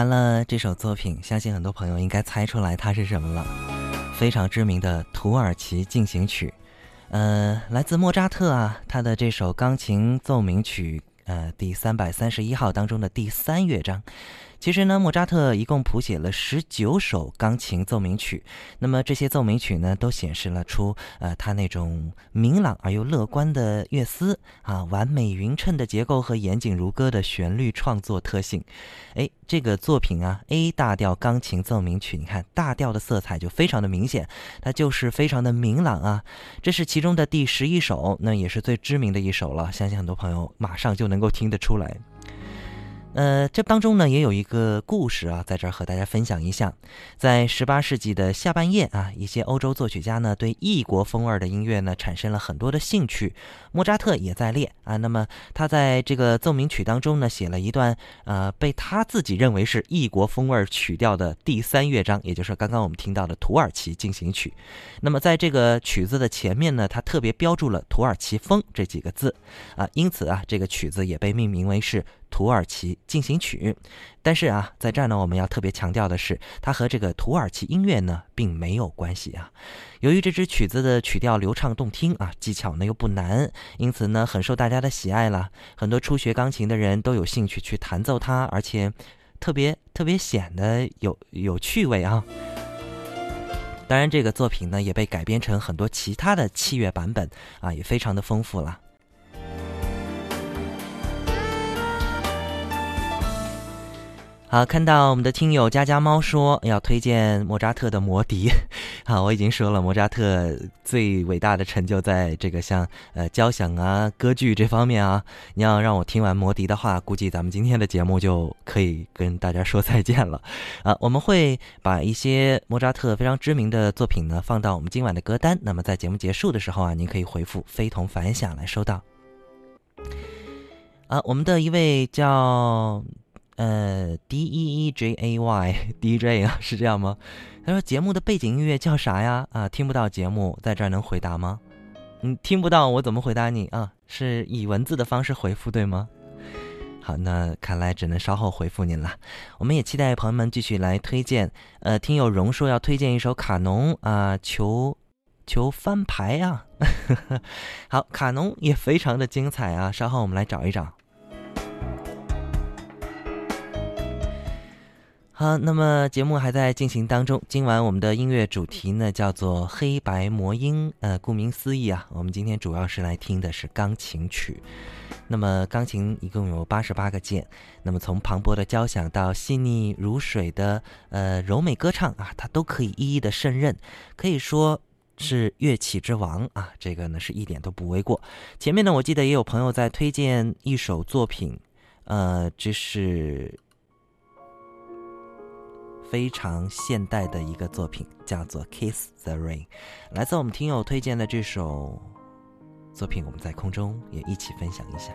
完了这首作品，相信很多朋友应该猜出来它是什么了。非常知名的《土耳其进行曲》，呃，来自莫扎特啊，他的这首钢琴奏鸣曲，呃，第三百三十一号当中的第三乐章。其实呢，莫扎特一共谱写了十九首钢琴奏鸣曲，那么这些奏鸣曲呢，都显示了出呃他那种明朗而又乐观的乐思啊，完美匀称的结构和严谨如歌的旋律创作特性。哎，这个作品啊，A 大调钢琴奏鸣曲，你看大调的色彩就非常的明显，它就是非常的明朗啊。这是其中的第十一首，那也是最知名的一首了，相信很多朋友马上就能够听得出来。呃，这当中呢也有一个故事啊，在这儿和大家分享一下。在十八世纪的下半叶啊，一些欧洲作曲家呢对异国风味的音乐呢产生了很多的兴趣，莫扎特也在列啊。那么他在这个奏鸣曲当中呢写了一段呃被他自己认为是异国风味曲调的第三乐章，也就是刚刚我们听到的土耳其进行曲。那么在这个曲子的前面呢，他特别标注了土耳其风这几个字啊，因此啊这个曲子也被命名为是。土耳其进行曲，但是啊，在这儿呢，我们要特别强调的是，它和这个土耳其音乐呢并没有关系啊。由于这支曲子的曲调流畅动听啊，技巧呢又不难，因此呢很受大家的喜爱了。很多初学钢琴的人都有兴趣去弹奏它，而且特别特别显得有有趣味啊。当然，这个作品呢也被改编成很多其他的器乐版本啊，也非常的丰富了。好，看到我们的听友家家猫说要推荐莫扎特的《魔笛》。好，我已经说了，莫扎特最伟大的成就在这个像呃交响啊、歌剧这方面啊。你要让我听完《魔笛》的话，估计咱们今天的节目就可以跟大家说再见了。啊，我们会把一些莫扎特非常知名的作品呢放到我们今晚的歌单。那么在节目结束的时候啊，您可以回复“非同凡响”来收到。啊，我们的一位叫。呃，D E E J A Y D J 啊，是这样吗？他说节目的背景音乐叫啥呀？啊，听不到节目，在这儿能回答吗？嗯，听不到，我怎么回答你啊？是以文字的方式回复对吗？好，那看来只能稍后回复您了。我们也期待朋友们继续来推荐。呃，听友荣说要推荐一首卡农啊，求求翻牌啊。好，卡农也非常的精彩啊，稍后我们来找一找。好，那么节目还在进行当中。今晚我们的音乐主题呢，叫做《黑白魔音》。呃，顾名思义啊，我们今天主要是来听的是钢琴曲。那么钢琴一共有八十八个键。那么从磅礴的交响到细腻如水的呃柔美歌唱啊，它都可以一一的胜任，可以说是乐器之王啊。这个呢是一点都不为过。前面呢，我记得也有朋友在推荐一首作品，呃，这是。非常现代的一个作品，叫做《Kiss the Rain》，来自我们听友推荐的这首作品，我们在空中也一起分享一下。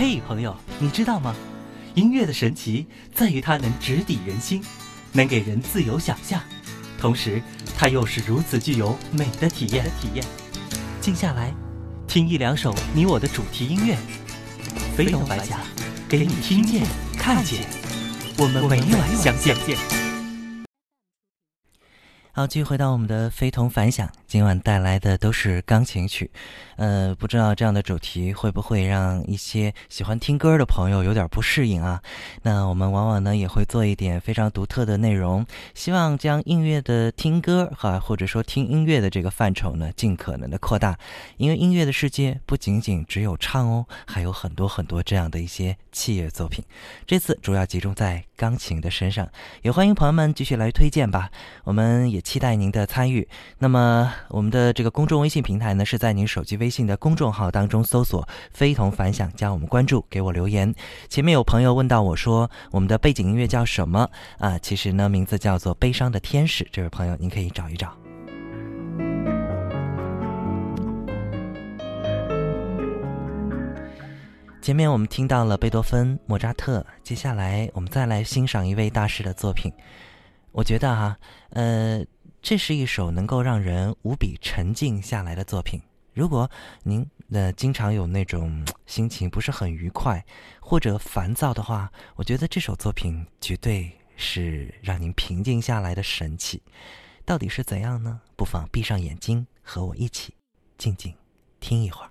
嘿，朋友，你知道吗？音乐的神奇在于它能直抵人心，能给人自由想象，同时它又是如此具有美的体验。体验，静下来，听一两首你我的主题音乐，飞龙白甲，给你听见、看见，我们每晚相见。好，继续回到我们的非同凡响，今晚带来的都是钢琴曲。呃，不知道这样的主题会不会让一些喜欢听歌的朋友有点不适应啊？那我们往往呢也会做一点非常独特的内容，希望将音乐的听歌哈，或者说听音乐的这个范畴呢，尽可能的扩大。因为音乐的世界不仅仅只有唱哦，还有很多很多这样的一些器乐作品。这次主要集中在钢琴的身上，也欢迎朋友们继续来推荐吧。我们也期待您的参与。那么我们的这个公众微信平台呢，是在您手机微。信的公众号当中搜索“非同凡响”，加我们关注，给我留言。前面有朋友问到我说，我们的背景音乐叫什么啊？其实呢，名字叫做《悲伤的天使》。这位朋友，您可以找一找。前面我们听到了贝多芬、莫扎特，接下来我们再来欣赏一位大师的作品。我觉得哈，呃，这是一首能够让人无比沉静下来的作品。如果您呃经常有那种 心情不是很愉快或者烦躁的话，我觉得这首作品绝对是让您平静下来的神器。到底是怎样呢？不妨闭上眼睛，和我一起静静听一会儿。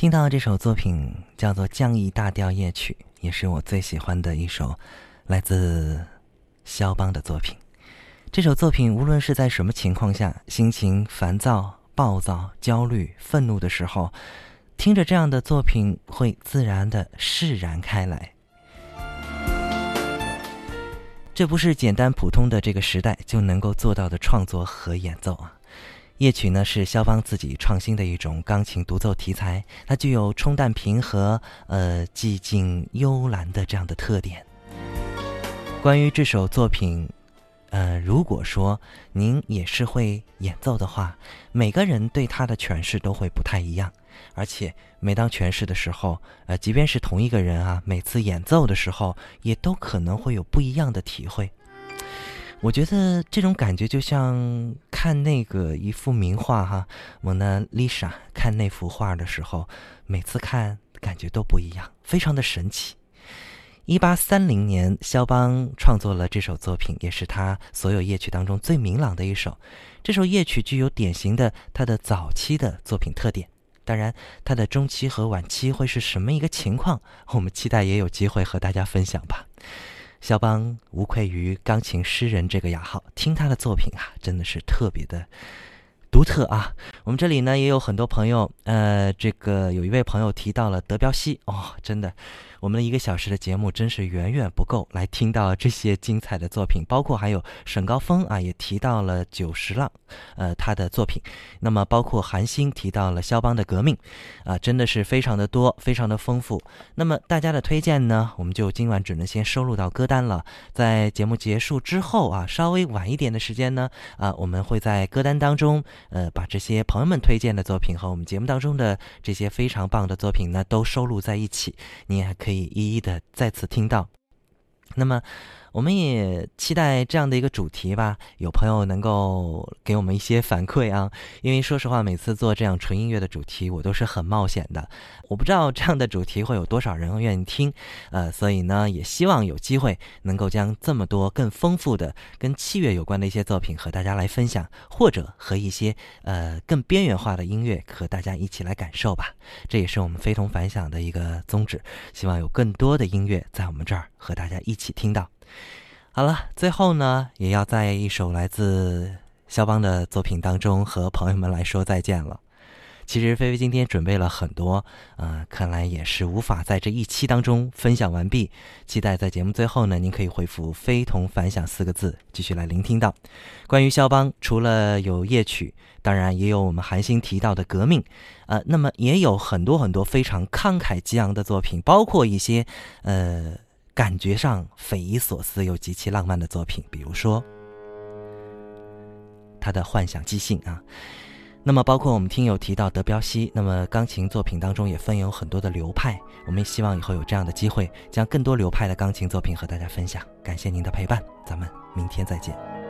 听到这首作品叫做《降 E 大调夜曲》，也是我最喜欢的一首来自肖邦的作品。这首作品无论是在什么情况下，心情烦躁、暴躁、焦虑、愤怒的时候，听着这样的作品，会自然的释然开来。这不是简单普通的这个时代就能够做到的创作和演奏啊。夜曲呢是肖邦自己创新的一种钢琴独奏题材，它具有冲淡平和、呃寂静幽兰的这样的特点。关于这首作品，呃，如果说您也是会演奏的话，每个人对它的诠释都会不太一样，而且每当诠释的时候，呃，即便是同一个人啊，每次演奏的时候也都可能会有不一样的体会。我觉得这种感觉就像看那个一幅名画哈，《蒙娜丽莎》，看那幅画的时候，每次看感觉都不一样，非常的神奇。一八三零年，肖邦创作了这首作品，也是他所有夜曲当中最明朗的一首。这首夜曲具有典型的他的早期的作品特点，当然，他的中期和晚期会是什么一个情况，我们期待也有机会和大家分享吧。肖邦无愧于钢琴诗人这个雅号，听他的作品啊，真的是特别的独特啊。我们这里呢也有很多朋友，呃，这个有一位朋友提到了德彪西哦，真的。我们一个小时的节目真是远远不够来听到这些精彩的作品，包括还有沈高峰啊，也提到了久石让，呃，他的作品。那么包括韩星提到了肖邦的革命，啊，真的是非常的多，非常的丰富。那么大家的推荐呢，我们就今晚只能先收录到歌单了。在节目结束之后啊，稍微晚一点的时间呢，啊，我们会在歌单当中，呃，把这些朋友们推荐的作品和我们节目当中的这些非常棒的作品呢，都收录在一起。你也可以。可以一一的再次听到，那么。我们也期待这样的一个主题吧，有朋友能够给我们一些反馈啊。因为说实话，每次做这样纯音乐的主题，我都是很冒险的。我不知道这样的主题会有多少人愿意听，呃，所以呢，也希望有机会能够将这么多更丰富的跟器乐有关的一些作品和大家来分享，或者和一些呃更边缘化的音乐和大家一起来感受吧。这也是我们非同凡响的一个宗旨，希望有更多的音乐在我们这儿和大家一起听到。好了，最后呢，也要在一首来自肖邦的作品当中和朋友们来说再见了。其实菲菲今天准备了很多，呃，看来也是无法在这一期当中分享完毕。期待在节目最后呢，您可以回复“非同凡响”四个字，继续来聆听到关于肖邦，除了有夜曲，当然也有我们韩星提到的革命，呃，那么也有很多很多非常慷慨激昂的作品，包括一些，呃。感觉上匪夷所思又极其浪漫的作品，比如说他的幻想即兴啊。那么，包括我们听友提到德彪西，那么钢琴作品当中也分有很多的流派。我们也希望以后有这样的机会，将更多流派的钢琴作品和大家分享。感谢您的陪伴，咱们明天再见。